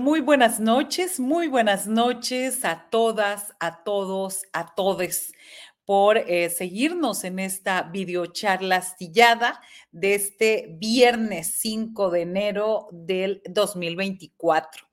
Muy buenas noches, muy buenas noches a todas, a todos, a todes por eh, seguirnos en esta videocharla astillada de este viernes 5 de enero del 2024.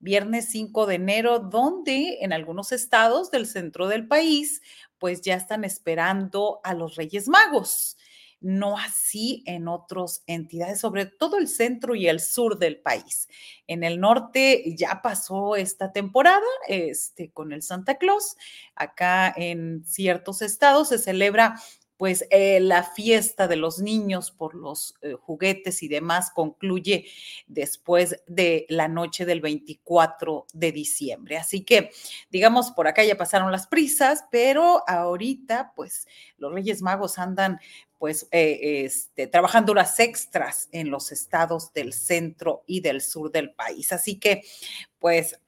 Viernes 5 de enero, donde en algunos estados del centro del país, pues ya están esperando a los Reyes Magos no así en otras entidades, sobre todo el centro y el sur del país. En el norte ya pasó esta temporada este, con el Santa Claus. Acá en ciertos estados se celebra pues eh, la fiesta de los niños por los eh, juguetes y demás concluye después de la noche del 24 de diciembre. Así que, digamos, por acá ya pasaron las prisas, pero ahorita, pues, los Reyes Magos andan pues eh, este, trabajando horas extras en los estados del centro y del sur del país. Así que, pues,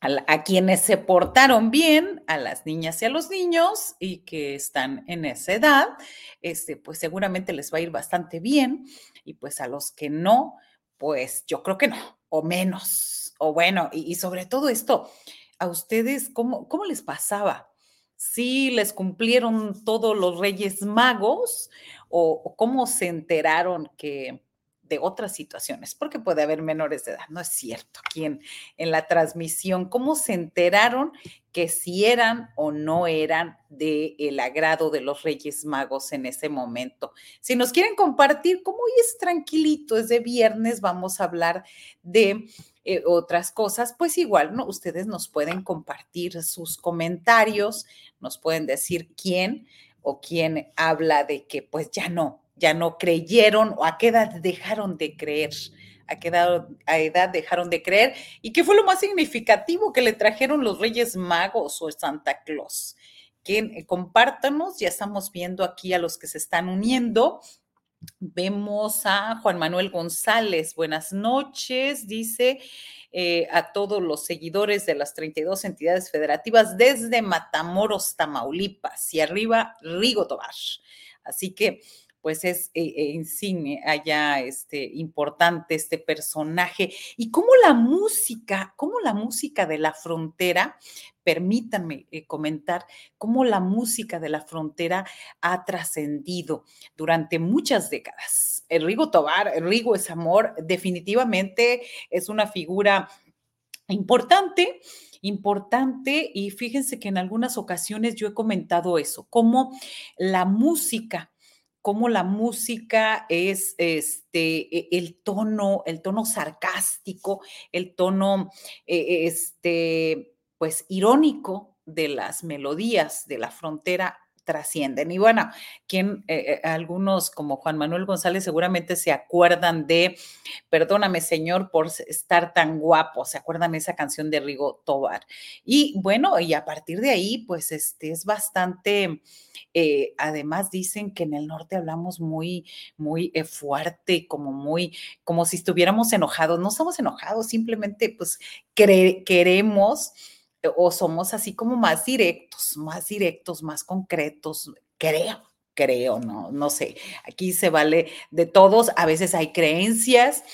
a, quienes se portaron bien, a las niñas y a los niños y que están en esa edad, este, pues seguramente les va a ir bastante bien. Y pues a los que no, pues yo creo que no, o menos, o bueno, y, sobre todo esto, a ustedes, ¿cómo, cómo les pasaba? ¿Sí les cumplieron todos los reyes magos o cómo se enteraron que de otras situaciones, porque puede haber menores de edad, no es cierto, aquí en, la transmisión, cómo se enteraron que si eran o no eran del el agrado de los Reyes Magos en ese momento. Si nos quieren compartir, como hoy es tranquilito, es de viernes, vamos a hablar de eh, otras cosas, pues igual, ¿no? Ustedes nos pueden compartir sus comentarios, nos pueden decir quién o quién habla de que pues ya no, ya no creyeron o a qué edad dejaron de creer, a qué edad, dejaron de creer y qué fue lo más significativo que le trajeron los Reyes Magos o Santa Claus. Que eh, compártanos, ya estamos viendo aquí a los que se están uniendo. Vemos a Juan Manuel González, buenas noches, dice eh, a todos los seguidores de las 32 entidades federativas desde Matamoros, Tamaulipas y arriba Rigo Tobar. Así que pues es eh, eh, insigne, allá este, importante este personaje. Y cómo la música, cómo la música de la frontera, permítanme eh, comentar, cómo la música de la frontera ha trascendido durante muchas décadas. Rigo Tobar, Rigo es amor, definitivamente es una figura importante importante y fíjense que en algunas ocasiones yo he comentado eso, cómo la música cómo la música es este, e, el tono, el tono sarcástico, el tono e, este, pues irónico de las melodías de la frontera trascienden. Y bueno, quien, eh, eh, algunos como Juan Manuel González seguramente se acuerdan de Perdóname Señor por estar tan guapo, se acuerdan esa canción de Rigo Tobar. Y bueno, y a partir de ahí, pues este es bastante, eh, además dicen que en el norte hablamos muy, muy fuerte, como muy, como si estuviéramos enojados. No estamos enojados, simplemente pues queremos o somos así como más directos, más directos, más concretos, creo, creo, no, no sé. Aquí se vale de todos, a veces hay creencias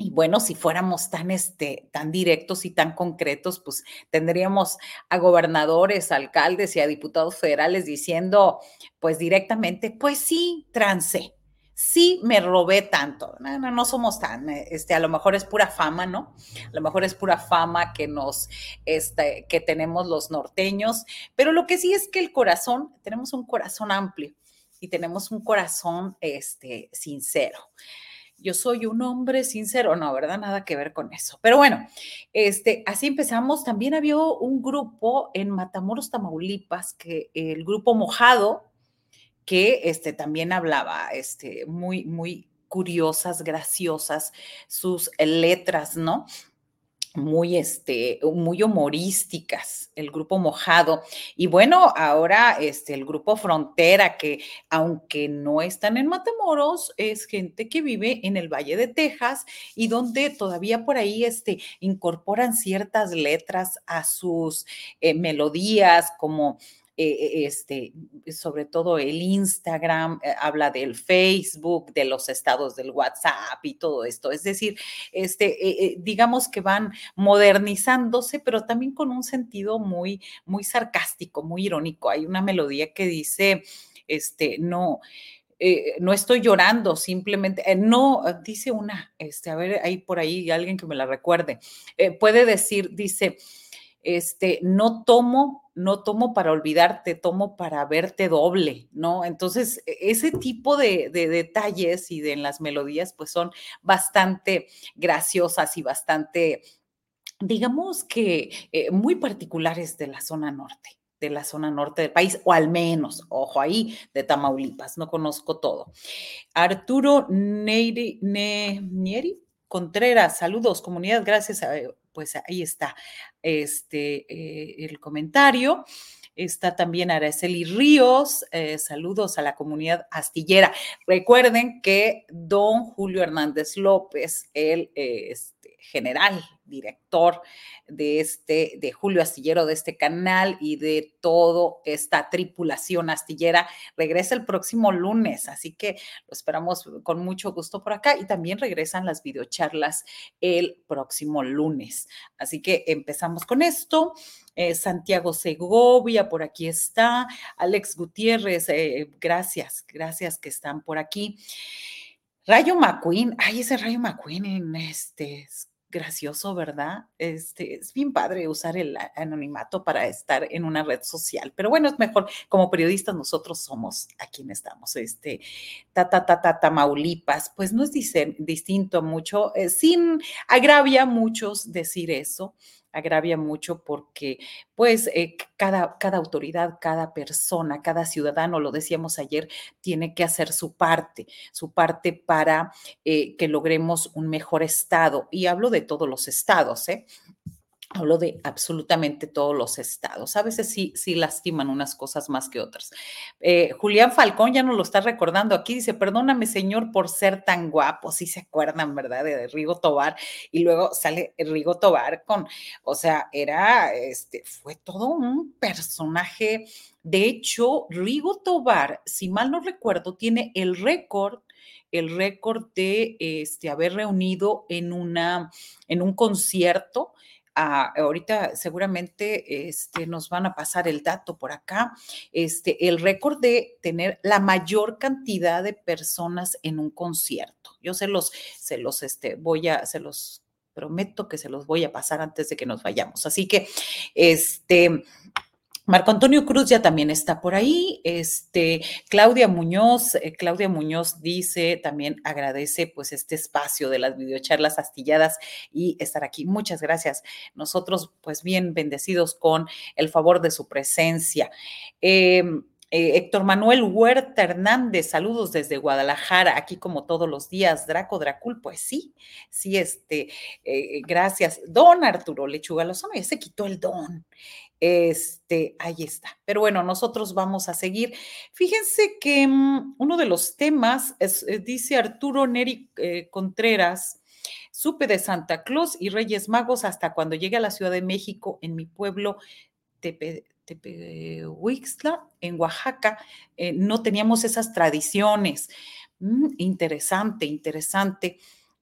y bueno, si fuéramos tan, este, tan directos y tan concretos, pues tendríamos a gobernadores, alcaldes y a diputados federales diciendo, pues directamente, pues sí, trancé, sí me robé tanto. No, somos tan, eh, este, a lo mejor es pura fama, ¿no? A lo mejor es pura fama que nos, este, que tenemos los norteños, pero lo que sí es que el corazón, tenemos un corazón amplio y tenemos un corazón, este, sincero yo soy un hombre sincero, no, ¿verdad? Nada que ver con eso. Pero bueno, este, así empezamos. También había un grupo en Matamoros, Tamaulipas, que el grupo Mojado, que este, también hablaba, este, muy, muy curiosas, graciosas sus letras, ¿no? muy, este, muy humorísticas, el grupo Mojado. Y bueno, ahora este, el grupo Frontera, que aunque no están en Matamoros, es gente que vive en el Valle de Texas y donde todavía por ahí este, incorporan ciertas letras a sus eh, melodías, como eh, este, sobre todo el Instagram, eh, habla del Facebook, de los estados del WhatsApp y todo esto. Es decir, este, eh, digamos que van modernizándose, pero también con un sentido muy, muy sarcástico, muy irónico. Hay una melodía que dice, este, no. no estoy llorando, simplemente, no, dice una, este, a ver, hay por ahí alguien que me la recuerde, puede decir, dice, este, no tomo, no tomo para olvidarte, tomo para verte doble, ¿no? Entonces, e, ese tipo de, detalles y de en las melodías, pues son bastante graciosas y bastante, digamos que eh, muy particulares de la zona norte de la zona norte del país, o al menos, ojo ahí, de Tamaulipas, no conozco todo. Arturo Nieri Contreras, saludos, comunidad, gracias a pues ahí está este, eh, el comentario. Está también Araceli Ríos. Eh, saludos a la comunidad astillera. Recuerden que don Julio Hernández López, él es general, director de este, de Julio Astillero, de este canal y de toda esta tripulación astillera, regresa el próximo lunes, así que lo esperamos con mucho gusto por acá y también regresan las videocharlas el próximo lunes. Así que empezamos con esto. Eh, Santiago Segovia, por aquí está. Alex Gutiérrez, eh, gracias, gracias que están por aquí. Rayo McQueen, ay, ese Rayo McQueen, este, gracioso, ¿verdad? Este, es bien padre usar el anonimato para estar en una red social, pero bueno, es mejor, como periodistas nosotros somos a quien estamos, este, ta, ta, ta, ta, Tamaulipas, pues no es distinto mucho, eh, sin agravia a muchos decir eso, agravia mucho porque pues eh, cada, cada autoridad, cada persona, cada ciudadano, lo decíamos ayer, tiene que hacer su parte, su parte para eh, que logremos un mejor estado. Y hablo de todos los estados, ¿eh? Hablo de absolutamente todos los estados. A veces sí, sí lastiman unas cosas más que otras. Eh, Julián Falcón ya nos lo está recordando aquí. Dice, perdóname, señor, por ser tan guapo. Sí se acuerdan, ¿verdad? De Rigo Tobar. Y luego sale Rigo Tobar con, o sea, era, este, fue todo un personaje. De hecho, Rigo Tobar, si mal no recuerdo, tiene el récord el récord de este, haber reunido en, una, en un concierto ahorita seguramente este, nos van a pasar el dato por acá, este, el récord de tener la mayor cantidad de personas en un concierto. Yo se los, se los, este, voy a, se los prometo que se los voy a pasar antes de que nos vayamos. Así que, este, Marco Antonio Cruz ya también está por ahí. Este, Claudia Muñoz, eh, Claudia Muñoz dice, también agradece pues este espacio de las videocharlas astilladas y estar aquí. Muchas gracias. Nosotros pues bien bendecidos con el favor de su presencia. Em, eh, Héctor Manuel Huerta Hernández, saludos desde Guadalajara, aquí como todos los días. Draco Dracul, pues sí, sí, este, eh, gracias. Don Arturo Lechuga Lozano, ya se quitó el don. Este, ahí está. Pero bueno, nosotros vamos a seguir. Fíjense que mm, uno de los temas, es, eh, dice Arturo Neri eh, Contreras, supe de Santa Claus y Reyes Magos hasta cuando llegué a la Ciudad de México, en mi pueblo Tepe, en Oaxaca, eh, no teníamos esas tradiciones. Mm, interesante, interesante.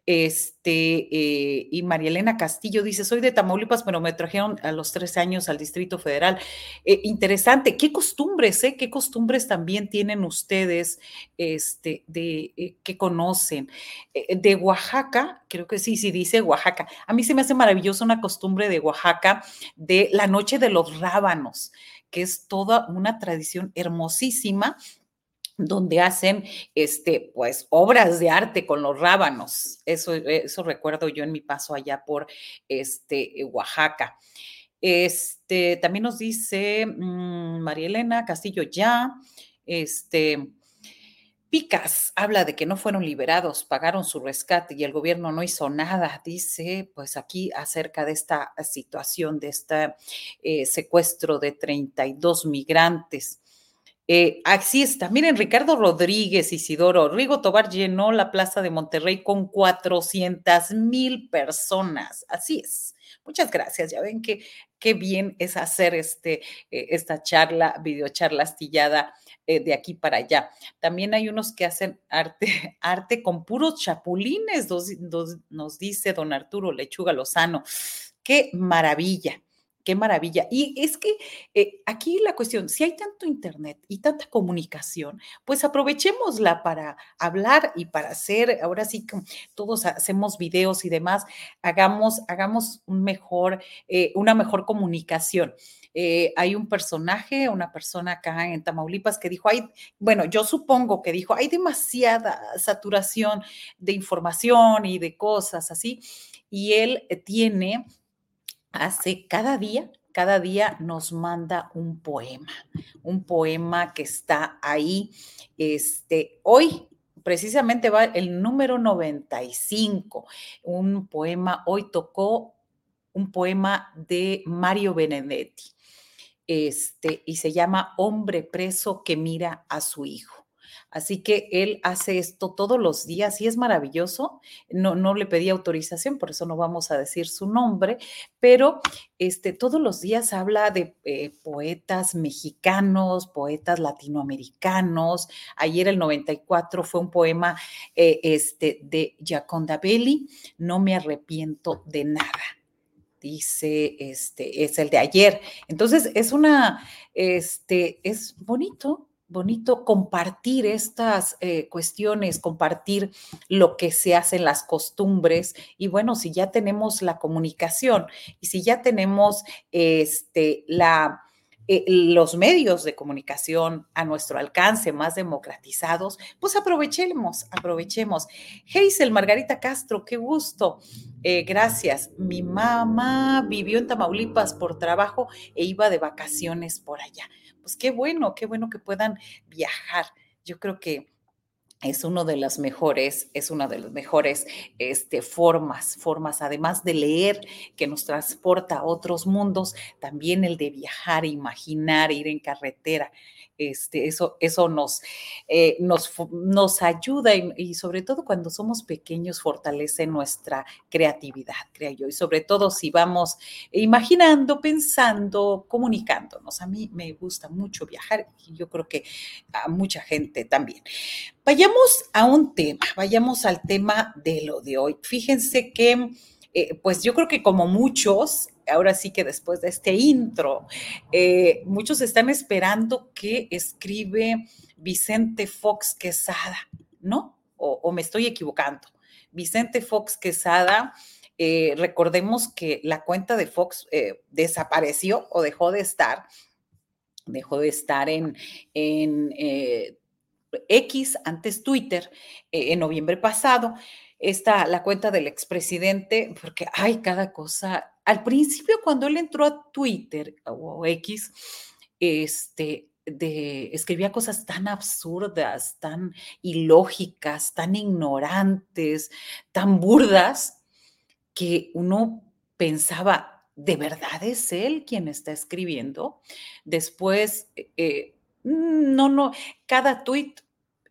Este, eh, y María Elena Castillo dice, soy de Tamaulipas, pero me trajeron a los 13 años al Distrito Federal. Eh, interesante, ¿qué costumbres, eh? ¿Qué costumbres también tienen ustedes este, de, eh, que conocen? de Oaxaca, creo que sí, sí dice Oaxaca. A mí se me hace maravillosa una costumbre de Oaxaca de la noche de los rábanos, que es toda una tradición hermosísima donde hacen este, pues, obras de arte con los rábanos. Eso, eso recuerdo yo en mi paso allá por este, Oaxaca. Este, también nos dice mm, María Elena Castillo ya, este, Picas habla de que no fueron liberados, pagaron su rescate y el gobierno no hizo nada, dice, pues aquí acerca de esta situación, de este eh, secuestro de 32 migrantes. Eh, así está. Miren, Ricardo Rodríguez Isidoro, Rigo Tobar llenó la plaza de Monterrey con 400 mil personas. Así es. Muchas gracias. Ya ven que qué bien es hacer este, eh, esta charla, videocharla astillada eh, de aquí para allá. También hay unos que hacen arte, arte con puros chapulines, nos dice don Arturo Lechuga Lozano. Qué maravilla. Qué maravilla. Y es que eh, aquí la cuestión, si hay tanto internet y tanta comunicación, pues aprovechémosla para hablar y para hacer, ahora sí todos hacemos videos y demás, hagamos, hagamos un mejor, eh, una mejor comunicación. Eh, hay un personaje, una persona acá en Tamaulipas que dijo, hay, bueno, yo supongo que dijo, hay demasiada saturación de información y de cosas así, y él tiene hace cada día, cada día nos manda un poema, un poema que está ahí. Este, hoy precisamente va el número 95, un poema, hoy tocó un poema de Mario Benedetti, este, y se llama Hombre preso que mira a su hijo. Así que él hace esto todos los días y es maravilloso. No, no le pedí autorización, por eso no vamos a decir su nombre, pero este, todos los días habla de eh, poetas mexicanos, poetas latinoamericanos. Ayer el 94 fue un poema eh, este, de Giaconda Belli, No me arrepiento de nada dice, este, es el de ayer. Entonces, es una, este, es bonito, bonito compartir estas eh, cuestiones, compartir lo que se hace en las costumbres. Y bueno, si ya tenemos la comunicación y si ya tenemos este, la, eh, los medios de comunicación a nuestro alcance más democratizados, pues aprovechemos, aprovechemos. Hazel Margarita Castro, qué gusto. Eh, gracias. Mi mamá vivió en Tamaulipas por trabajo e iba de vacaciones por allá pues qué bueno, qué bueno que puedan viajar. Yo creo que es uno de las mejores, es una de las mejores este, formas, formas, además de leer, que nos transporta a otros mundos, también el de viajar, imaginar, ir en carretera. Este, eso, eso nos, eh, nos, nos, ayuda y, sobre todo cuando somos pequeños fortalece nuestra creatividad, creo yo, y sobre todo si vamos imaginando, pensando, comunicándonos. A mí me gusta mucho viajar y yo creo que a mucha gente también. Vayamos a un tema, vayamos al tema de lo de hoy. Fíjense que, eh, pues yo creo que como muchos, ahora sí que después de este intro, eh, muchos están esperando que escribe Vicente Fox Quesada, ¿no? O, me estoy equivocando. Vicente Fox Quesada, eh, recordemos que la cuenta de Fox desapareció o dejó de estar, dejó de estar en, en X, antes Twitter, eh, en noviembre pasado. Está la cuenta del expresidente, porque hay cada cosa. Al principio, cuando él entró a Twitter o X, este, escribía cosas tan absurdas, tan ilógicas, tan ignorantes, tan burdas, que uno pensaba, ¿de verdad es él quien está escribiendo? Después, eh, no, no, cada tweet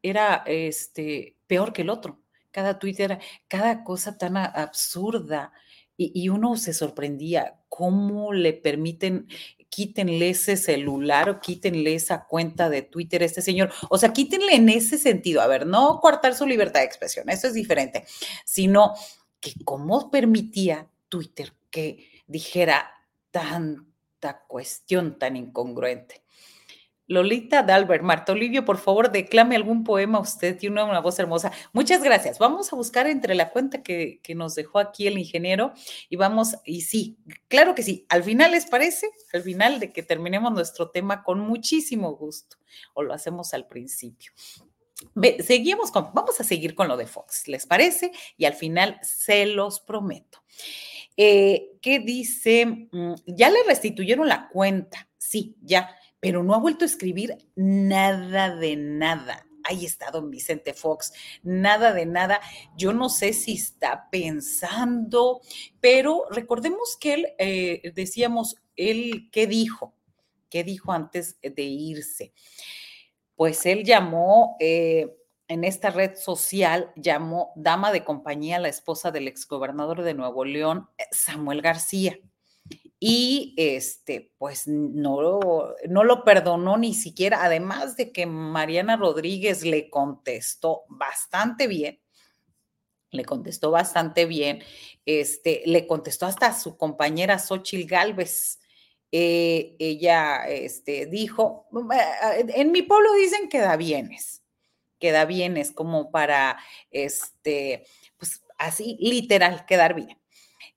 era este, peor que el otro. Cada tweet era cada cosa tan absurda y, uno se sorprendía cómo le permiten quítenle ese celular o quítenle esa cuenta de Twitter a este señor. O sea, quítenle en ese sentido. A ver, no coartar su libertad de expresión, eso es diferente, sino que cómo permitía Twitter que dijera tanta cuestión tan incongruente. Lolita Dalbert, Marta Olivio, por favor, declame algún poema usted, tiene una, voz hermosa. Muchas gracias. Vamos a buscar entre la cuenta que, que, nos dejó aquí el ingeniero y vamos, y sí, claro que sí. Al final, ¿les parece? Al final de que terminemos nuestro tema con muchísimo gusto, o lo hacemos al principio. seguimos con, vamos a seguir con lo de Fox, ¿les parece? Y al final se los prometo. Eh, ¿Qué dice? Mm, ya le restituyeron la cuenta. Sí, ya pero no ha vuelto a escribir nada de nada. Ahí está don Vicente Fox, nada de nada. Yo no sé si está pensando, pero recordemos que él, eh, decíamos, él, ¿qué dijo? ¿Qué dijo antes de irse? Pues él llamó, eh, en esta red social, llamó dama de compañía a la esposa del exgobernador de Nuevo León, Samuel García y este, pues no, no lo perdonó ni siquiera, además de que Mariana Rodríguez le contestó bastante bien, le contestó bastante bien, este, le contestó hasta su compañera Xochil Gálvez. Eh, ella este, dijo, en mi pueblo dicen que da bienes, que da bienes como para, este, pues así, literal, quedar bien.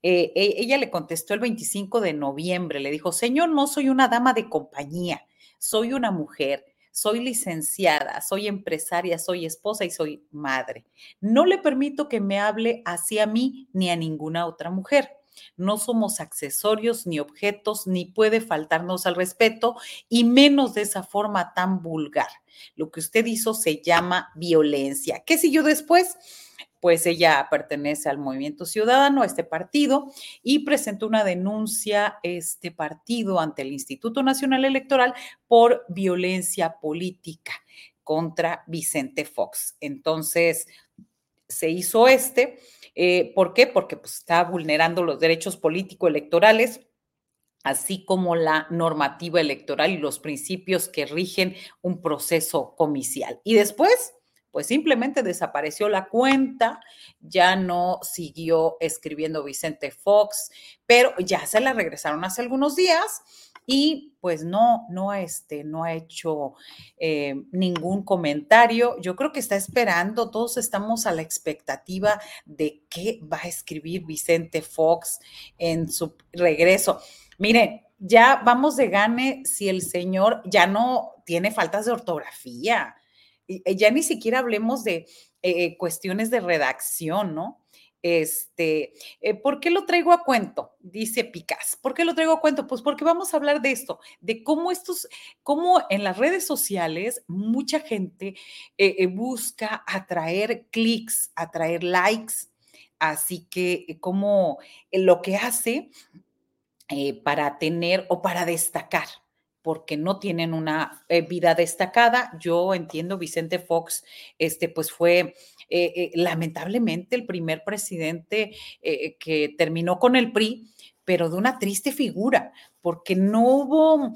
Eh, e, ella le contestó el 25 de noviembre, le dijo, Señor, no soy una dama de compañía, soy una mujer, soy licenciada, soy empresaria, soy esposa y soy madre. No le permito que me hable así a mí ni a ninguna otra mujer. No somos accesorios ni objetos, ni puede faltarnos al respeto, y menos de esa forma tan vulgar. Lo que usted hizo se llama violencia. ¿Qué siguió después? Pues ella pertenece al Movimiento Ciudadano, a este partido, y presentó una denuncia este partido ante el Instituto Nacional Electoral por violencia política contra Vicente Fox. Entonces, se hizo este. Eh, ¿Por qué? Porque pues, está vulnerando los derechos político-electorales así como la normativa electoral y los principios que rigen un proceso comicial. Y después, pues simplemente desapareció la cuenta, ya no siguió escribiendo Vicente Fox, pero ya se la regresaron hace algunos días y pues no, no, este, no ha hecho eh, ningún comentario. Yo creo que está esperando, todos estamos a la expectativa de qué va a escribir Vicente Fox en su regreso. Miren, ya vamos de gane si el señor ya no tiene faltas de ortografía ya ni siquiera hablemos de eh, cuestiones de redacción, ¿no? Este, eh, ¿por qué lo traigo a cuento? Dice Picas. ¿Por qué lo traigo a cuento? Pues porque vamos a hablar de esto, de cómo estos, cómo en las redes sociales mucha gente busca atraer clics, atraer likes. Así que como lo que hace para tener o para destacar, porque no tienen una eh, vida destacada. Yo entiendo, Vicente Fox, este, pues fue eh, eh, lamentablemente el primer presidente que terminó con el PRI, pero de una triste figura, porque no hubo,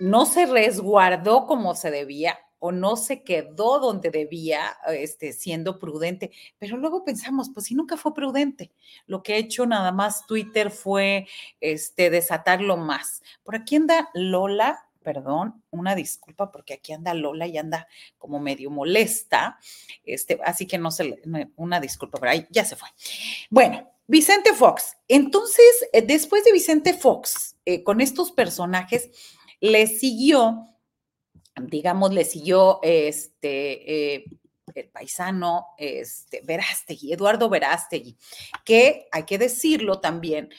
no se resguardó como se debía o no se quedó donde debía, este, siendo prudente. Pero luego pensamos, pues si nunca fue prudente, lo que ha hecho nada más Twitter fue este, desatarlo más. Por aquí anda Lola, perdón, una disculpa porque aquí anda Lola y anda como medio molesta, este, así que no se, una disculpa, pero ahí ya se fue. Bueno, Vicente Fox. Entonces, eh, después de Vicente Fox, eh, con estos personajes, le siguió digamos, le siguió este, eh, el paisano este, Verástegui, Eduardo Verástegui, que hay que decirlo también.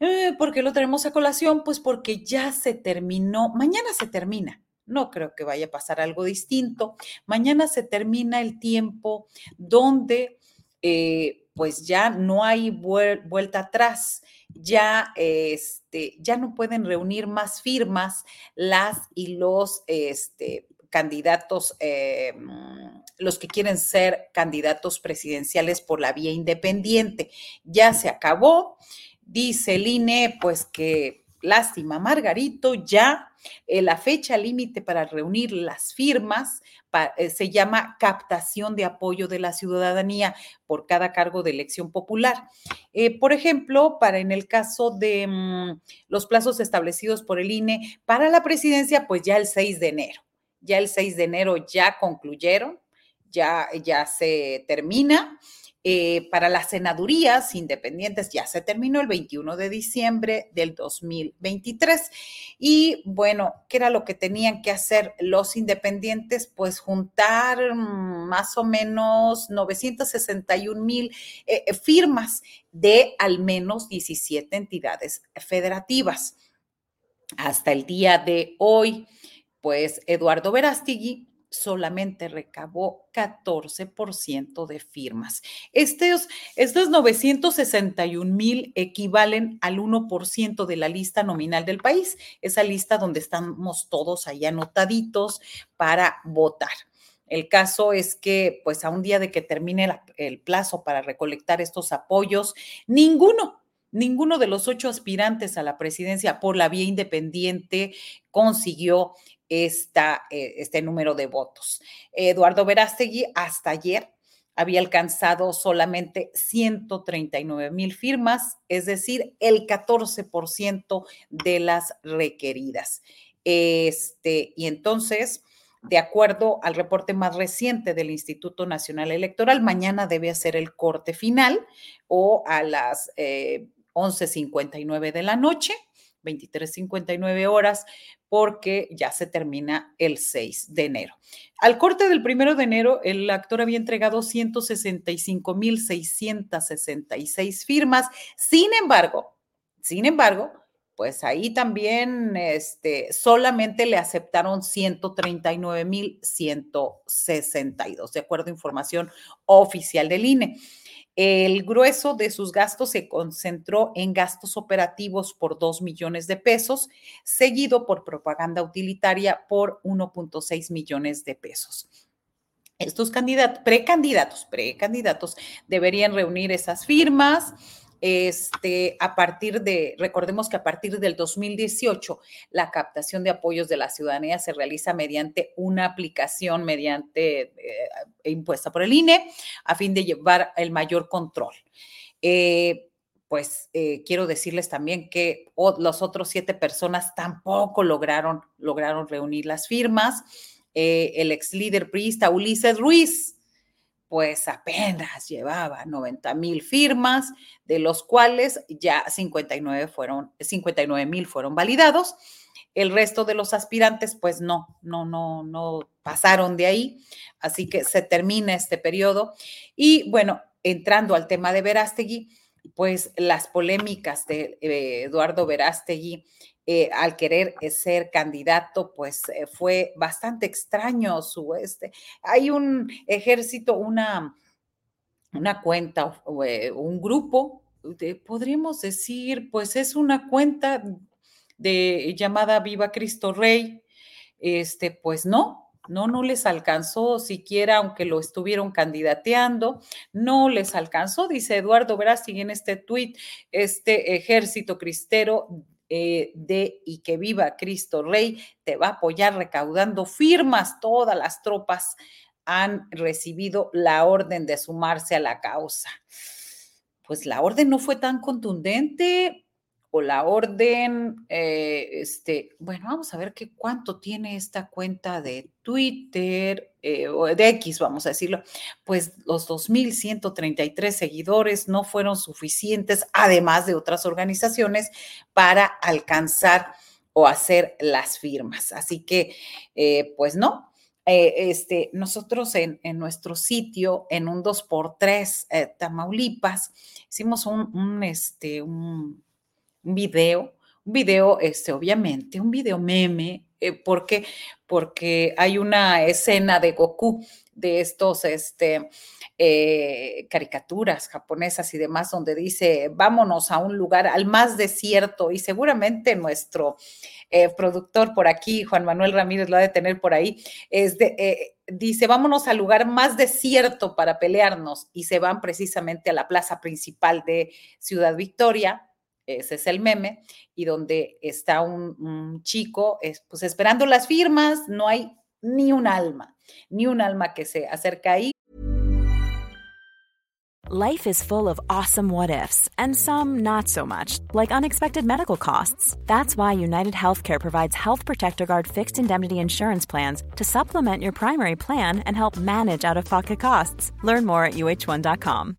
Eh, ¿Por qué lo tenemos a colación? Pues porque ya se terminó, mañana se termina. No creo que vaya a pasar algo distinto. Mañana se termina el tiempo donde eh, pues ya no hay vuelta atrás ya, este, ya no pueden reunir más firmas las y los este, candidatos, eh, los que quieren ser candidatos presidenciales por la vía independiente. Ya se acabó. Dice el INE, pues que lástima, Margarito, ya eh, la fecha límite para reunir las firmas eh, se llama captación de apoyo de la ciudadanía por cada cargo de elección popular. Eh, por ejemplo, para en el caso de mm, los plazos establecidos por el INE para la presidencia, pues ya el 6 de enero. Ya el 6 de enero ya concluyeron, ya, ya se termina. Eh, para las senadurías independientes ya se terminó el 21 de diciembre del 2023. Y bueno, ¿qué era lo que tenían que hacer los independientes? Pues juntar mm, más o menos 961 mil eh, eh, firmas de al menos 17 entidades federativas. Hasta el día de hoy, pues Eduardo Verástigui solamente recabó 14% de firmas. Estos, estos 961 mil equivalen al 1% de la lista nominal del país, esa lista donde estamos todos ahí anotaditos para votar. El caso es que, pues a un día de que termine el plazo para recolectar estos apoyos, ninguno, ninguno de los ocho aspirantes a la presidencia por la vía independiente consiguió esta, eh, este número de votos. Eduardo Verástegui hasta ayer había alcanzado solamente 139 mil firmas, es decir, el 14% de las requeridas. Este, y entonces, de acuerdo al reporte más reciente del Instituto Nacional Electoral, mañana debe hacer el corte final o a las 11.59 eh, de la noche. 23.59 horas, porque ya se termina el 6 de enero. Al corte del primero de enero, el actor había entregado 165.666 firmas. Sin embargo, sin embargo, pues ahí también este, solamente le aceptaron 139.162, de acuerdo a información oficial del INE. El grueso de sus gastos se concentró en gastos operativos por 2 millones de pesos, seguido por propaganda utilitaria por 1.6 millones de pesos. Estos candidatos, precandidatos, precandidatos deberían reunir esas firmas este, a partir de, recordemos que a partir del 2018, la captación de apoyos de la ciudadanía se realiza mediante una aplicación, mediante eh, impuesta por el INE, a fin de llevar el mayor control. Eh, pues eh, quiero decirles también que los otros siete personas tampoco lograron, lograron reunir las firmas. el ex líder priista Ulises Ruiz pues apenas llevaba 90 mil firmas, de los cuales ya 59 fueron, 59 mil fueron validados. El resto de los aspirantes, pues no, no, no, no pasaron de ahí. Así que se termina este periodo. Y bueno, entrando al tema de Verástegui, pues las polémicas de eh, Eduardo Verástegui eh, al querer eh, ser candidato, pues eh, fue bastante extraño su este. Hay un ejército, una, una cuenta, un grupo, podríamos decir, pues es una cuenta de llamada Viva Cristo Rey. Este, pues no, no, no les alcanzó siquiera, aunque lo estuvieron candidateando, no les alcanzó, dice Eduardo Verástegui en este tuit, este ejército cristero eh, de y que viva Cristo Rey, te va a apoyar recaudando firmas. Todas las tropas han recibido la orden de sumarse a la causa. Pues la orden no fue tan contundente o la orden, eh, este, bueno, vamos a ver qué cuánto tiene esta cuenta de Twitter eh, o de X, vamos a decirlo. Pues los 2.133 seguidores no fueron suficientes, además de otras organizaciones, para alcanzar o hacer las firmas. Así que, eh, pues no, este, nosotros en, nuestro sitio, en un 2x3 Tamaulipas, hicimos un, un, este, un, un video, un video, este, obviamente, un video meme, eh, porque, porque hay una escena de Goku de estos, este, eh, caricaturas japonesas y demás, donde dice, vámonos a un lugar, al más desierto, y seguramente nuestro eh, productor por aquí, Juan Manuel Ramírez, lo ha de tener por ahí, es de, dice, vámonos al lugar más desierto para pelearnos, y se van precisamente a la plaza principal de Ciudad Victoria, ese es el meme, y donde está un, un chico pues esperando las firmas, no hay ni un alma, ni un alma que se acerca ahí. Life is full of awesome what ifs, and some not so much, like unexpected medical costs. That's why United Healthcare provides Health Protector Guard fixed indemnity insurance plans to supplement your primary plan and help manage out of pocket costs. Learn more at uh1.com.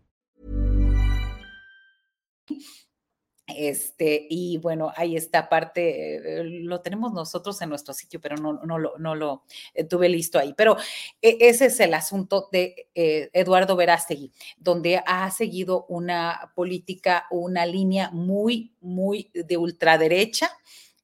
Este, y bueno, ahí está parte, eh, lo tenemos nosotros en nuestro sitio, pero no, no, lo, no lo eh, tuve listo ahí. Pero eh, ese es el asunto de Eduardo Verástegui, donde ha seguido una política, una línea muy, muy de ultraderecha,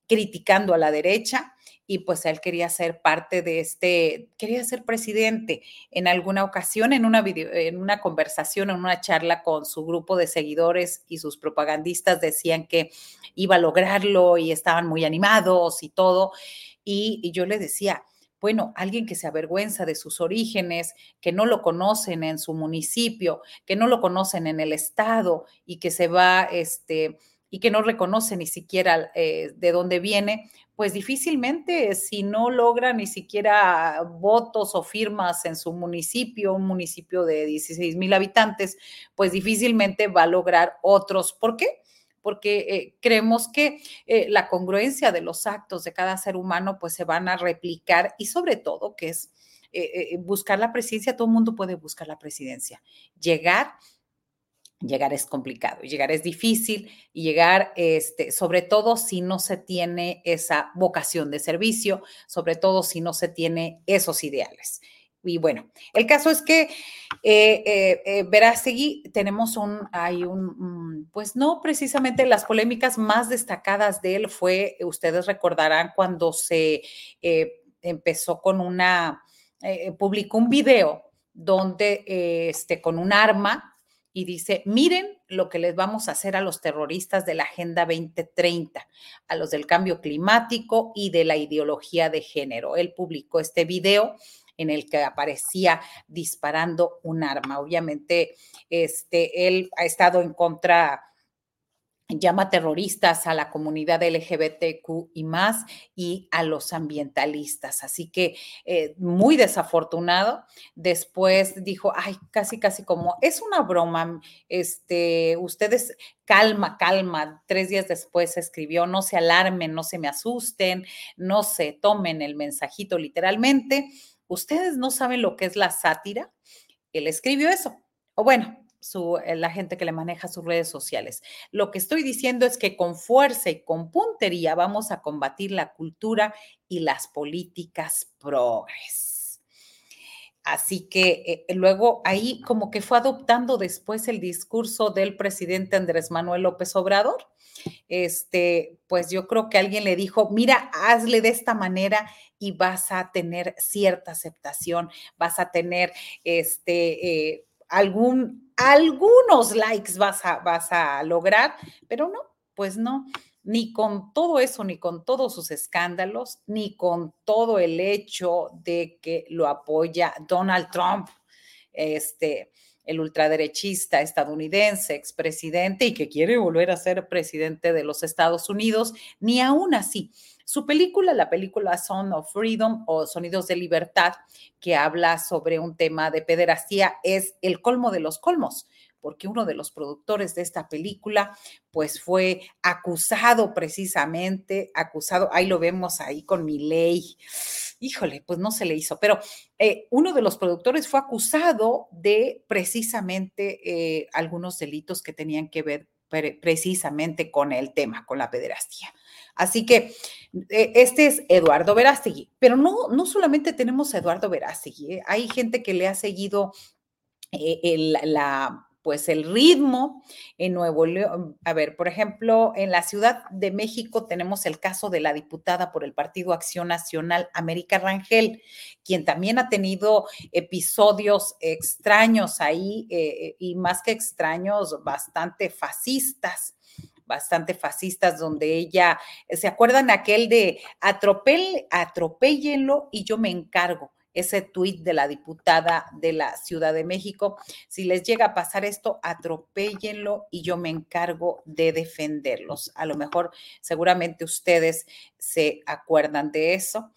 criticando a la derecha, y pues él quería ser parte de este, quería ser presidente. En alguna ocasión, en una, en una conversación, en una charla con su grupo de seguidores y sus propagandistas decían que iba a lograrlo y estaban muy animados y todo. Y, y yo le decía, bueno, alguien que se avergüenza de sus orígenes, que no lo conocen en su municipio, que no lo conocen en el estado y que se va, este, y que no reconoce ni siquiera eh, de dónde viene, pues difícilmente si no logra ni siquiera votos o firmas en su municipio, un municipio de 16 mil habitantes, pues difícilmente va a lograr otros. ¿Por qué? Porque eh, creemos que eh, la congruencia de los actos de cada ser humano pues se van a replicar y sobre todo que es buscar la presidencia, todo el mundo puede buscar la presidencia, llegar llegar es complicado, llegar es difícil y llegar, este, sobre todo si no se tiene esa vocación de servicio, sobre todo si no se tiene esos ideales. Y bueno, el caso es que eh, eh, eh tenemos un, hay un, pues no precisamente las polémicas más destacadas de él fue, ustedes recordarán cuando se eh, empezó con una, publicó un video donde, este, con un arma, y dice, miren lo que les vamos a hacer a los terroristas de la Agenda 2030, a los del cambio climático y de la ideología de género. Él publicó este video en el que aparecía disparando un arma. Obviamente, este, él ha estado en contra llama terroristas a la comunidad LGBTQ y más y a los ambientalistas. Así que eh, muy desafortunado. Después dijo, ay, casi, casi como, es una broma, este, ustedes, calma, calma. Tres días después escribió, no se alarmen, no se me asusten, no se tomen el mensajito literalmente. Ustedes no saben lo que es la sátira. Él escribió eso. O bueno, eh, la gente que le maneja sus redes sociales. Lo que estoy diciendo es que con fuerza y con puntería vamos a combatir la cultura y las políticas progres. Así que eh, luego ahí como que fue adoptando después el discurso del presidente Andrés Manuel López Obrador. Este, pues yo creo que alguien le dijo, mira, hazle de esta manera y vas a tener cierta aceptación, vas a tener este eh, algún algunos likes vas a, vas a lograr, pero no, pues no, ni con todo eso, ni con todos sus escándalos, ni con todo el hecho de que lo apoya Donald Trump, este, el ultraderechista estadounidense, expresidente y que quiere volver a ser presidente de los Estados Unidos, ni aún así su película, la película Son of Freedom o Sonidos de Libertad, que habla sobre un tema de pederastía, es el colmo de los colmos porque uno de los productores de esta película, pues fue acusado precisamente, acusado, ahí lo vemos ahí con mi ley, híjole, pues no se le hizo, pero eh, uno de los productores fue acusado de precisamente eh, algunos delitos que tenían que ver precisamente con el tema, con la pederastía. Así que eh, este es Eduardo Verástegui, pero no, no solamente tenemos a Eduardo Verástegui, ¿eh? hay gente que le ha seguido eh, la pues el ritmo en Nuevo León. A ver, por ejemplo, en la Ciudad de México tenemos el caso de la diputada por el Partido Acción Nacional, América Rangel, quien también ha tenido episodios extraños ahí y más que extraños, bastante fascistas bastante fascistas, donde ella, ¿se acuerdan aquel de atropel, atropéllenlo y yo me encargo? ese tuit de la diputada de la Ciudad de México. Si les llega a pasar esto, atropéllenlo y yo me encargo de defenderlos. A lo mejor, seguramente ustedes se acuerdan de eso.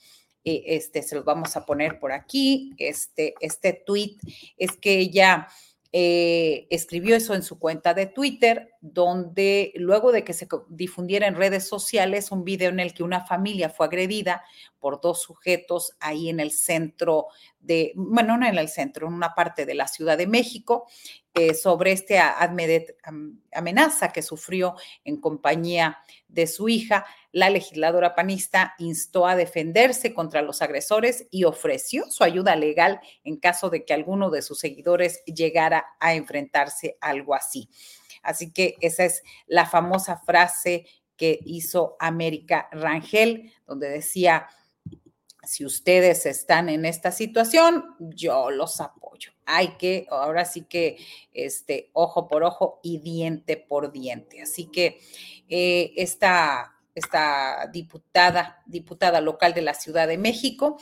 Este, se los vamos a poner por aquí. Este, este tuit es que ella eh, escribió eso en su cuenta de Twitter, donde luego de que se difundiera en redes sociales un video en el que una familia fue agredida por dos sujetos ahí en el centro de, bueno, no en el centro, en una parte de la Ciudad de México, eh, sobre esta amenaza que sufrió en compañía de su hija, la legisladora panista instó a defenderse contra los agresores y ofreció su ayuda legal en caso de que alguno de sus seguidores llegara a enfrentarse a algo así. Así que esa es la famosa frase que hizo América Rangel, donde decía, si ustedes están en esta situación, yo los apoyo. Hay que, ahora sí que, este, ojo por ojo y diente por diente. Así que eh, esta, esta diputada, diputada local de la Ciudad de México,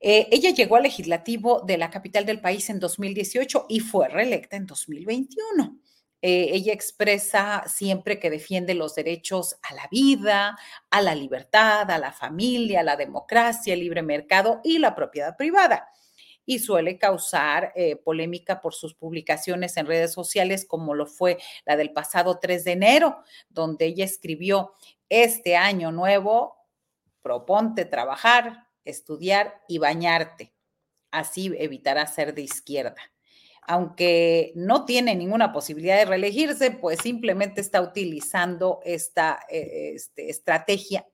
eh, ella llegó al legislativo de la capital del país en 2018 y fue reelecta en 2021. Eh, ella expresa siempre que defiende los derechos a la vida, a la libertad, a la familia, a la democracia, el libre mercado y la propiedad privada. Y suele causar eh, polémica por sus publicaciones en redes sociales, como lo fue la del pasado 3 de enero, donde ella escribió, este año nuevo, proponte trabajar, estudiar y bañarte. Así evitarás ser de izquierda aunque no tiene ninguna posibilidad de reelegirse, pues simplemente está utilizando esta eh, este, estrategia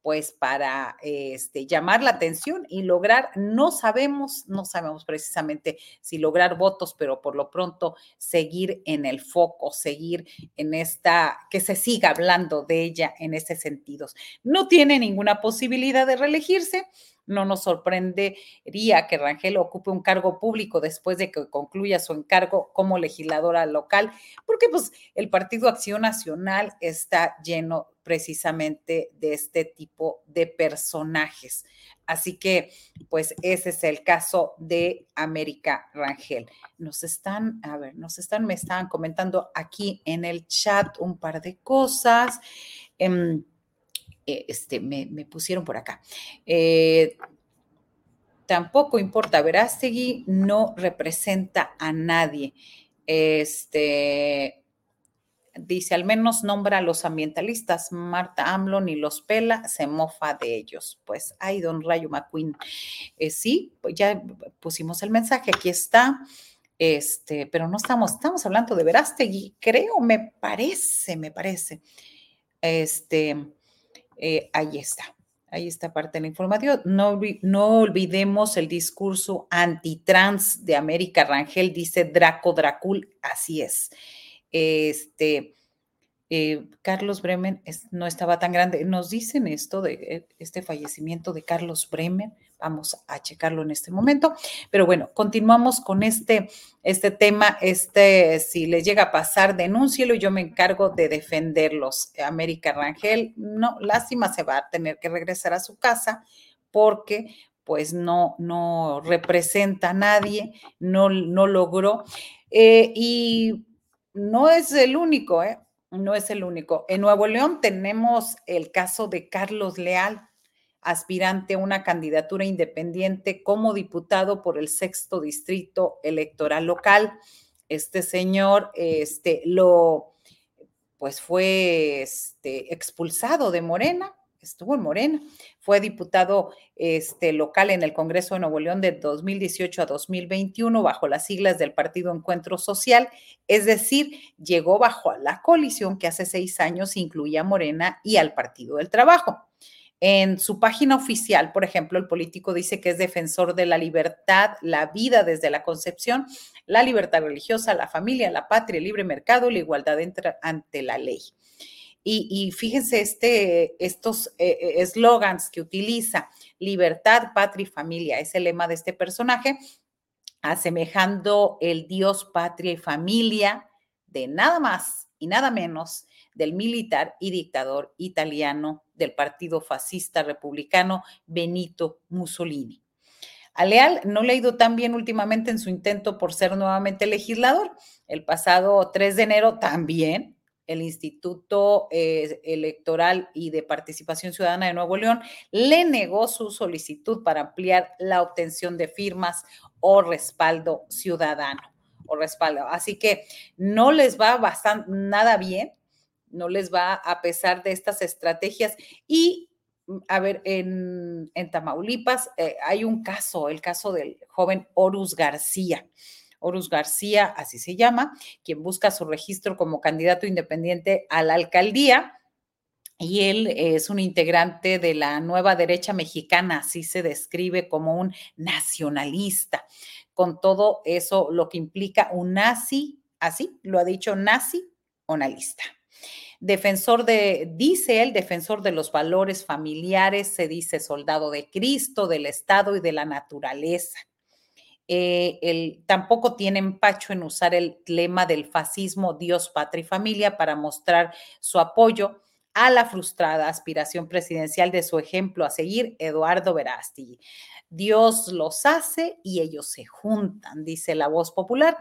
pues para este, llamar la atención y lograr, no sabemos, no sabemos precisamente si lograr votos, pero por lo pronto seguir en el foco, seguir en esta, que se siga hablando de ella en ese sentido. No tiene ninguna posibilidad de reelegirse, no nos sorprendería que Rangel ocupe un cargo público después de que concluya su encargo como legisladora local, porque pues el Partido Acción Nacional está lleno precisamente de este tipo de personajes. Así que, pues ese es el caso de América Rangel. Nos están, a ver, nos están, me estaban comentando aquí en el chat un par de cosas. Em, este, me, pusieron por acá. Eh, tampoco importa, Verástegui no representa a nadie. Este, dice, al menos nombra a los ambientalistas, Marta AMLO ni los pela, se mofa de ellos. Pues, ay, don Rayo McQueen. Eh, sí, pues ya pusimos el mensaje, aquí está. Este, pero no estamos, estamos hablando de Verástegui, creo, me parece, me parece. Este, eh, ahí está. Ahí está parte de la información. No, no olvidemos el discurso antitrans de América Rangel, dice Draco Dracul, así es. Este, eh, Carlos Bremen no estaba tan grande. Nos dicen esto de eh, este fallecimiento de Carlos Bremen. Vamos a checarlo en este momento. Pero bueno, continuamos con este, este tema. Este, si les llega a pasar, denúncielo y yo me encargo de defenderlos. América Rangel, no, lástima, se va a tener que regresar a su casa porque pues no, no representa a nadie, no, no logró. Eh, y no es el único, ¿eh? No es el único. En Nuevo León tenemos el caso de Carlos Leal, aspirante a una candidatura independiente como diputado por el sexto distrito electoral local. Este señor, este, lo, pues fue este, expulsado de Morena estuvo en Morena, fue diputado este, local en el Congreso de Nuevo León de 2018 a 2021 bajo las siglas del Partido Encuentro Social, es decir, llegó bajo la coalición que hace seis años incluía a Morena y al Partido del Trabajo. En su página oficial, por ejemplo, el político dice que es defensor de la libertad, la vida desde la concepción, la libertad religiosa, la familia, la patria, el libre mercado, la igualdad ante la ley. Y, fíjense este, estos eh, eh, eslogans que utiliza, libertad, patria y familia, es el lema de este personaje, asemejando el Dios, patria y familia de nada más y nada menos del militar y dictador italiano del Partido Fascista Republicano Benito Mussolini. A Leal no le ha ido tan bien últimamente en su intento por ser nuevamente legislador. El pasado 3 de enero también el Instituto eh, Electoral y de Participación Ciudadana de Nuevo León le negó su solicitud para ampliar la obtención de firmas o respaldo ciudadano o respaldo. Así que no les va bastante nada bien no les va a pesar de estas estrategias. Y, mm, a ver, en, Tamaulipas eh, hay un caso, el caso del joven Horus García. Horus García, así se llama, quien busca su registro como candidato independiente a la alcaldía. Y él es un integrante de la nueva derecha mexicana, así se describe como un nacionalista, con todo eso lo que implica un nazi, así lo ha dicho nazi o nalista defensor de, dice él, defensor de los valores familiares, se dice soldado de Cristo, del Estado y de la naturaleza. Eh, tampoco tiene empacho en usar el lema del fascismo Dios, patria y familia para mostrar su apoyo a la frustrada aspiración presidencial de su ejemplo a seguir, Eduardo Verástegui. Dios los hace y ellos se juntan, dice la voz popular.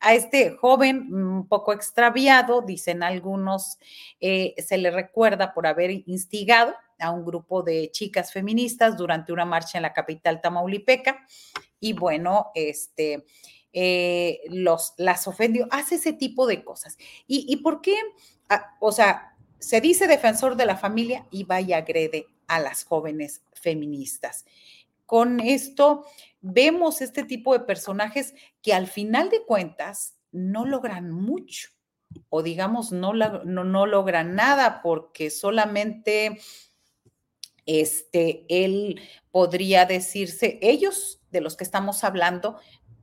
A este joven un poco extraviado, dicen algunos, eh, se le recuerda por haber instigado a un grupo de chicas feministas durante una marcha en la capital tamaulipeca. Y bueno, este, eh, los, las ofendió, hace ese tipo de cosas. ¿Y, y por qué? Ah, o sea, se dice defensor de la familia y va y agrede a las jóvenes feministas. Con esto vemos este tipo de personajes que al final de cuentas no logran mucho o digamos no, no, logran nada porque solamente este, él podría decirse, ellos de los que estamos hablando,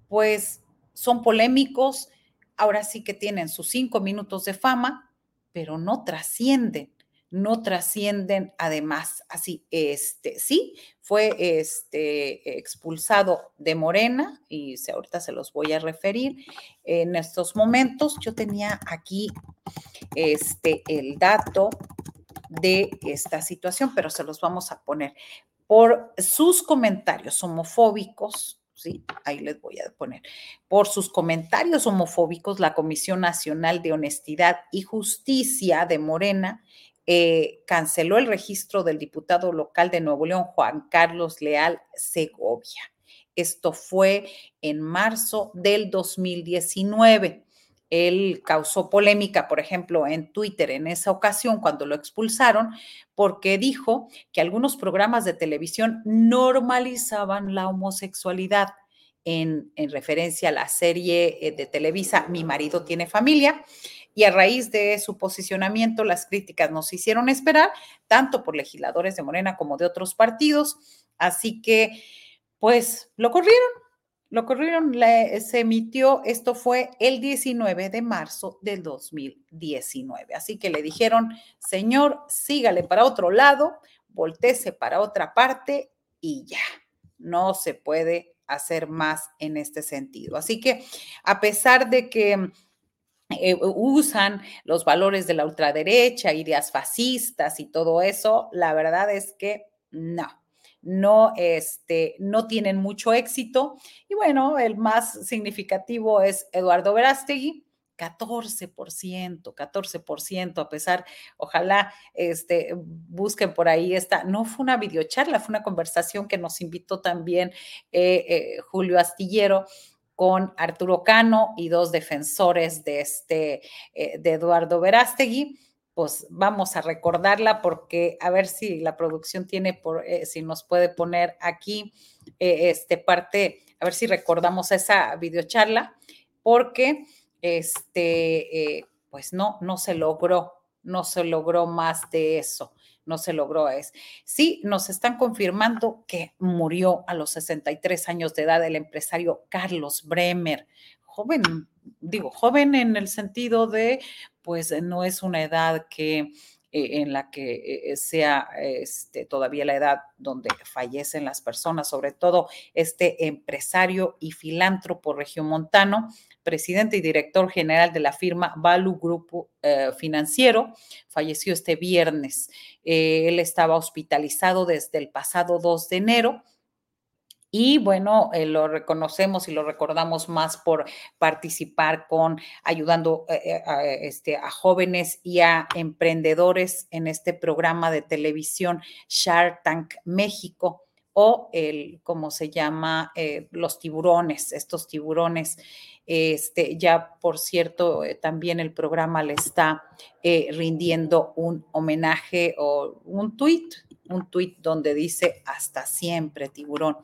pues son polémicos, ahora sí que tienen sus cinco minutos de fama, pero no trascienden no trascienden además así este sí fue este expulsado de Morena y ahorita se los voy a referir en estos momentos yo tenía aquí este el dato de esta situación pero se los vamos a poner por sus comentarios homofóbicos ¿sí? Ahí les voy a poner. Por sus comentarios homofóbicos, la Comisión Nacional de Honestidad y Justicia de Morena eh, canceló el registro del diputado local de Nuevo León, Juan Carlos Leal Segovia. Esto fue en marzo del 2019. Él causó polémica, por ejemplo, en Twitter en esa ocasión cuando lo expulsaron, porque dijo que algunos programas de televisión normalizaban la homosexualidad en, en referencia a la serie eh, de Televisa Mi marido tiene familia y a raíz de su posicionamiento las críticas nos hicieron esperar, tanto por legisladores de Morena como de otros partidos. Así que, pues, lo corrieron, lo corrieron, se emitió, esto fue el 19 de marzo del 2019. Así que le dijeron, señor, sígale para otro lado, voltese para otra parte y ya, no se puede hacer más en este sentido. Así que a pesar de que eh, usan los valores de la ultraderecha, ideas fascistas y todo eso, la verdad es que no, no, este, no tienen mucho éxito. Y bueno, el más significativo es Eduardo Verástegui, 14%, 14%, a pesar, ojalá este, busquen por ahí esta, no fue una videocharla, fue una conversación que nos invitó también eh, eh, Julio Astillero con Arturo Cano y dos defensores de, este, eh, de Eduardo Verástegui. Pues vamos a recordarla porque a ver si la producción tiene, por, eh, si nos puede poner aquí eh, este parte, a ver si recordamos esa videocharla, porque este, pues no, no se logró, no se logró más de eso. no se logró. Es, sí, nos están confirmando que murió a los 63 años de edad el empresario Carlos Bremer, joven, digo, joven en el sentido de, pues no es una edad que eh, en la que eh, sea este, todavía la edad donde fallecen las personas, sobre todo este empresario y filántropo regiomontano, presidente y director general de la firma Valu Grupo eh, Financiero, falleció este viernes. él estaba hospitalizado desde el pasado 2 de enero y bueno, eh, lo reconocemos y lo recordamos más por participar con ayudando eh, eh, a, este, a jóvenes y a emprendedores en este programa de televisión Shark Tank México o el, como se llama, los tiburones, estos tiburones. Este, ya, por cierto, también el programa le está rindiendo un homenaje o un tuit, un tuit donde dice hasta siempre, tiburón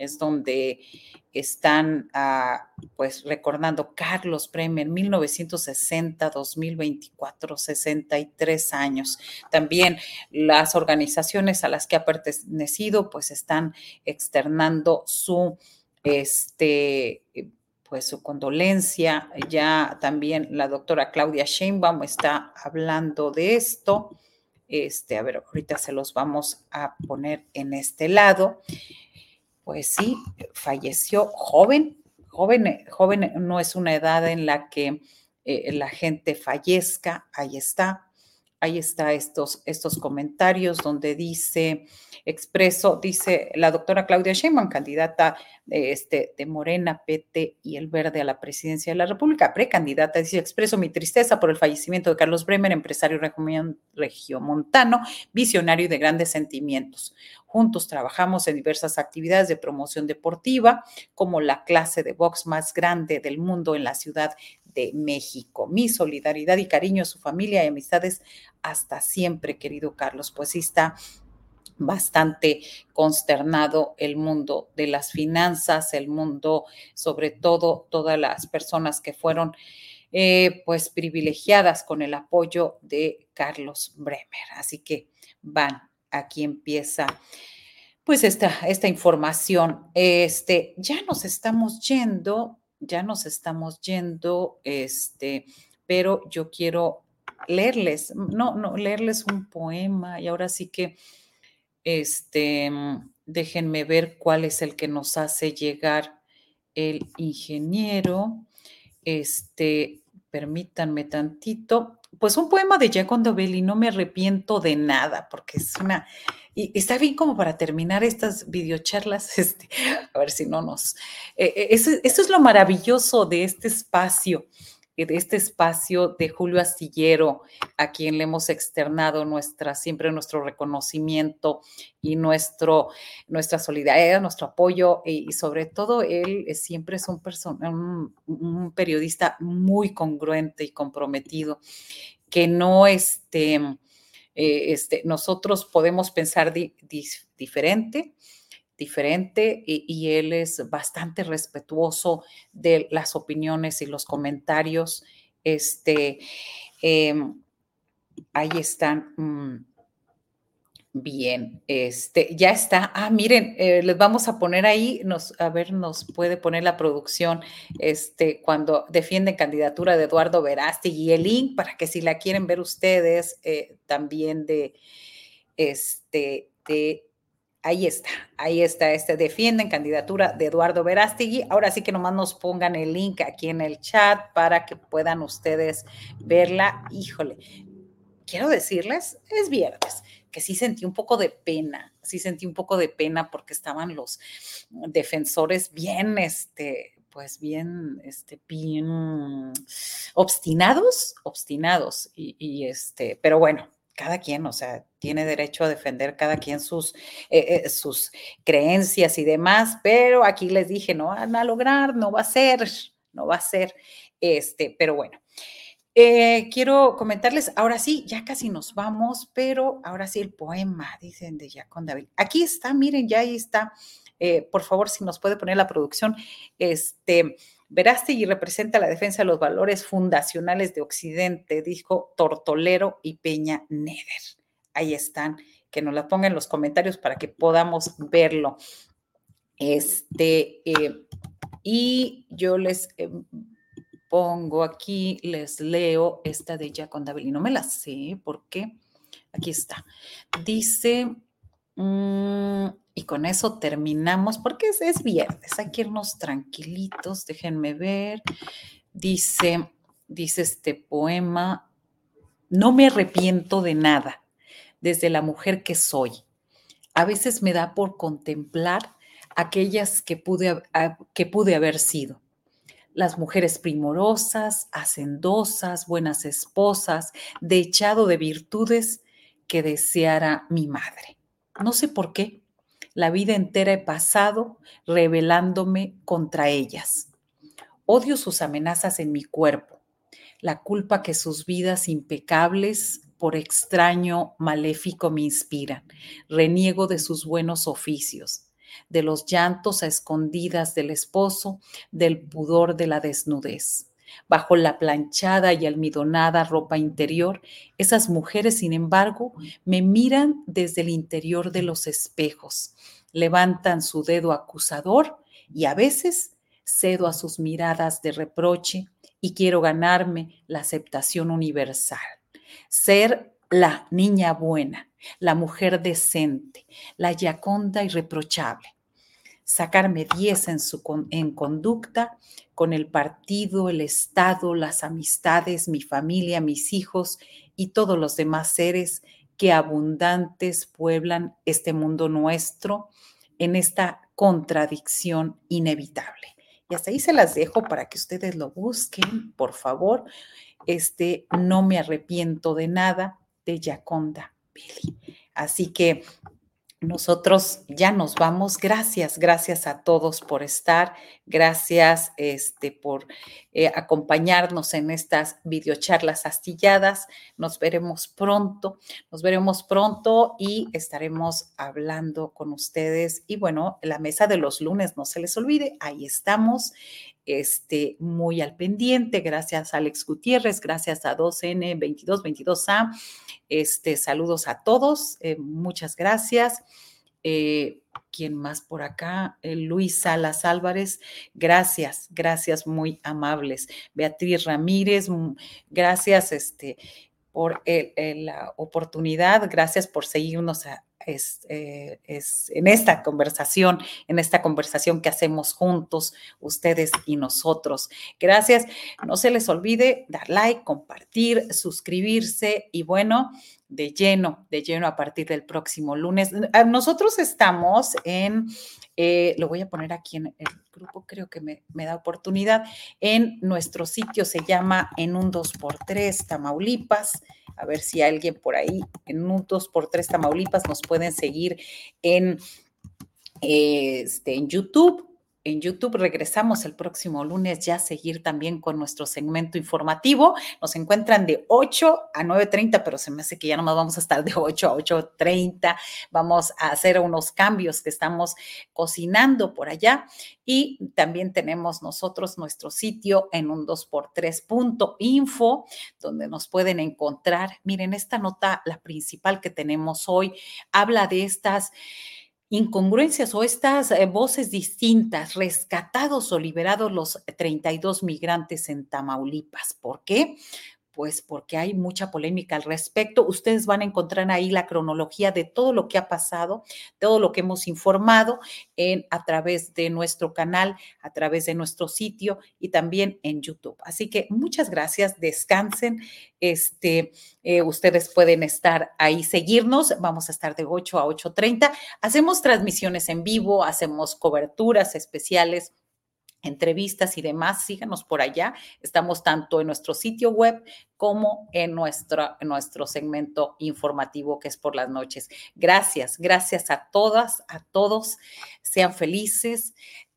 es donde están ah, pues recordando Carlos Bremer, 1960-2024, 63 años. También las organizaciones a las que ha pertenecido pues están externando su este pues su condolencia. Ya también la doctora Claudia Sheinbaum está hablando de esto. Este, a ver, ahorita se los vamos a poner en este lado pues sí, falleció joven, joven, joven no es una edad en la que eh, la gente fallezca, ahí está, ahí está estos, estos comentarios donde dice, expreso, dice la doctora Claudia Sheinbaum, candidata de, este, de Morena, PT y el Verde a la presidencia de la República, precandidata, dice, expreso mi tristeza por el fallecimiento de Carlos Bremer, empresario regiomontano, visionario y de grandes sentimientos. Juntos trabajamos en diversas actividades de promoción deportiva, como la clase de box más grande del mundo en la Ciudad de México. Mi solidaridad y cariño a su familia y amistades hasta siempre, querido Carlos. Pues sí está bastante consternado el mundo de las finanzas, el mundo, sobre todo todas las personas que fueron eh, pues privilegiadas con el apoyo de Carlos Bremer. Así que van, aquí empieza pues esta, esta información. Este, ya nos estamos yendo, ya nos estamos yendo, este, pero yo quiero leerles, no, no, leerles un poema y ahora sí que, este, déjenme ver cuál es el que nos hace llegar el ingeniero. Este, permítanme tantito. Pues un poema de Giacomo Belli, no me arrepiento de nada, porque es una, y está bien como para terminar estas videocharlas, este, a ver si no nos... Eh, eh, eso, es lo maravilloso de este espacio, este espacio de Julio Astillero, a quien le hemos externado nuestra, siempre nuestro reconocimiento y nuestro, nuestra solidaridad, nuestro apoyo, y, sobre todo él siempre es un, un, un periodista muy congruente y comprometido, que no, este, eh, este, nosotros podemos pensar diferente, diferente y, él es bastante respetuoso de las opiniones y los comentarios. Este, em, ahí están. Mm, Bien, este, ya está. Ah, miren, eh, les vamos a poner ahí, nos, a ver, nos puede poner la producción, este, cuando defienden candidatura de Eduardo Verasti y el link para que si la quieren ver ustedes, eh, también de, este, de, ahí está, ahí está, este, defienden candidatura de Eduardo Verástegui. Ahora sí que nomás nos pongan el link aquí en el chat para que puedan ustedes verla. Híjole, quiero decirles, es viernes que sí sentí un poco de pena, sí sentí un poco de pena porque estaban los defensores bien, este, pues bien, este, bien obstinados, obstinados, y, este, pero bueno, cada quien, o sea, tiene derecho a defender cada quien sus, eh, eh, sus creencias y demás, pero aquí les dije, no van a lograr, no va a ser, no va a ser, este, pero bueno. Eh, quiero comentarles, ahora sí, ya casi nos vamos, pero ahora sí el poema, dicen de Jacón David. Aquí está, miren, ya ahí está. Por favor, si nos puede poner la producción, este, y representa la defensa de los valores fundacionales de Occidente, dijo Tortolero y Peña Neder. Ahí están, que nos la pongan en los comentarios para que podamos verlo. Este, eh, y yo les eh, pongo aquí, les leo esta de Jaconda Belli. No me la sé, ¿por qué? Aquí está. Dice, mm, y con eso terminamos, porque es, es viernes, hay que irnos tranquilitos, déjenme ver. Dice, dice este poema, no me arrepiento de nada, desde la mujer que soy. A veces me da por contemplar aquellas que pude, que pude haber sido. Las mujeres primorosas, hacendosas, buenas esposas, dechado de virtudes que deseara mi madre. No sé por qué. La vida entera he pasado rebelándome contra ellas. Odio sus amenazas en mi cuerpo, la culpa que sus vidas impecables por extraño maléfico me inspiran. Reniego de sus buenos oficios de los llantos a escondidas del esposo, del pudor de la desnudez. Bajo la planchada y almidonada ropa interior, esas mujeres, sin embargo, me miran desde el interior de los espejos, levantan su dedo acusador y a veces cedo a sus miradas de reproche y quiero ganarme la aceptación universal. Ser la niña buena, la mujer decente, la yaconda irreprochable. Sacarme 10 en, su, en conducta con el partido, el Estado, las amistades, mi familia, mis hijos y todos los demás seres que abundantes pueblan este mundo nuestro en esta contradicción inevitable. Y hasta ahí se las dejo para que ustedes lo busquen, por favor. Este, no me arrepiento de nada de Yaconda Billy. Así que nosotros ya nos vamos. Gracias, gracias a todos por estar. Gracias este, por eh, acompañarnos en estas videocharlas astilladas. Nos veremos pronto, nos veremos pronto y estaremos hablando con ustedes. Y bueno, la mesa de los lunes, no se les olvide, ahí estamos. Este, muy al pendiente. Gracias Alex Gutiérrez, gracias a 2N2222A. Este, saludos a todos, eh, muchas gracias. Eh, ¿Quién más por acá? Eh, Luis Salas Álvarez, gracias, gracias, muy amables. Beatriz Ramírez, mm, gracias este, por la oportunidad, gracias por seguirnos a, es, eh, es, en esta conversación, en esta conversación que hacemos juntos, ustedes y nosotros. Gracias. No se les olvide dar like, compartir, suscribirse y bueno, de lleno, de lleno a partir del próximo lunes. Ah, nosotros estamos en, eh, lo voy a poner aquí en el grupo, creo que me, me, da oportunidad, en nuestro sitio se llama En un 2x3 Tamaulipas a ver si alguien por ahí en un 2x3 Tamaulipas nos pueden seguir en, este, en YouTube en YouTube. Regresamos el próximo lunes ya a seguir también con nuestro segmento informativo. Nos encuentran de 8 a 9.30, pero se me hace que ya nomás vamos a estar de 8 a 8.30. Vamos a hacer unos cambios que estamos cocinando por allá. Y también tenemos nosotros nuestro sitio en un 2x3.info, donde nos pueden encontrar. Miren, esta nota, la principal que tenemos hoy, habla de estas incongruencias o estas eh, voces distintas, rescatados o liberados los 32 migrantes en Tamaulipas. ¿Por qué? Pues porque hay mucha polémica al respecto. Ustedes van a encontrar ahí la cronología de todo lo que ha pasado, todo lo que hemos informado en, a través de nuestro canal, a través de nuestro sitio y también en YouTube. Así que muchas gracias, descansen. Este, eh, ustedes pueden estar ahí, seguirnos. Vamos a estar de 8 a 8.30. Hacemos transmisiones en vivo, hacemos coberturas especiales entrevistas y demás, síganos por allá. Estamos tanto en nuestro sitio web como en, nuestro, en nuestro segmento informativo que es por las noches. Gracias, gracias a todas, a todos. Sean felices.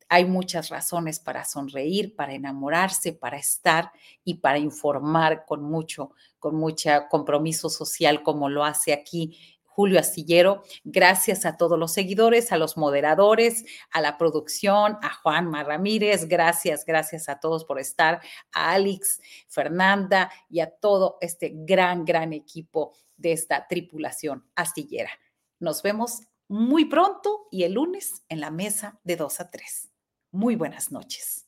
Hay muchas razones para sonreír, para enamorarse, para estar y para informar con mucho, con mucho compromiso social como lo hace aquí Julio Astillero. Gracias a todos los seguidores, a los moderadores, a la producción, a Juanma Ramírez. Gracias, gracias a todos por estar, a Alex, Fernanda y a todo este gran, gran equipo de esta tripulación astillera. Nos vemos muy pronto y el lunes en la mesa de 2 a 3. Muy buenas noches.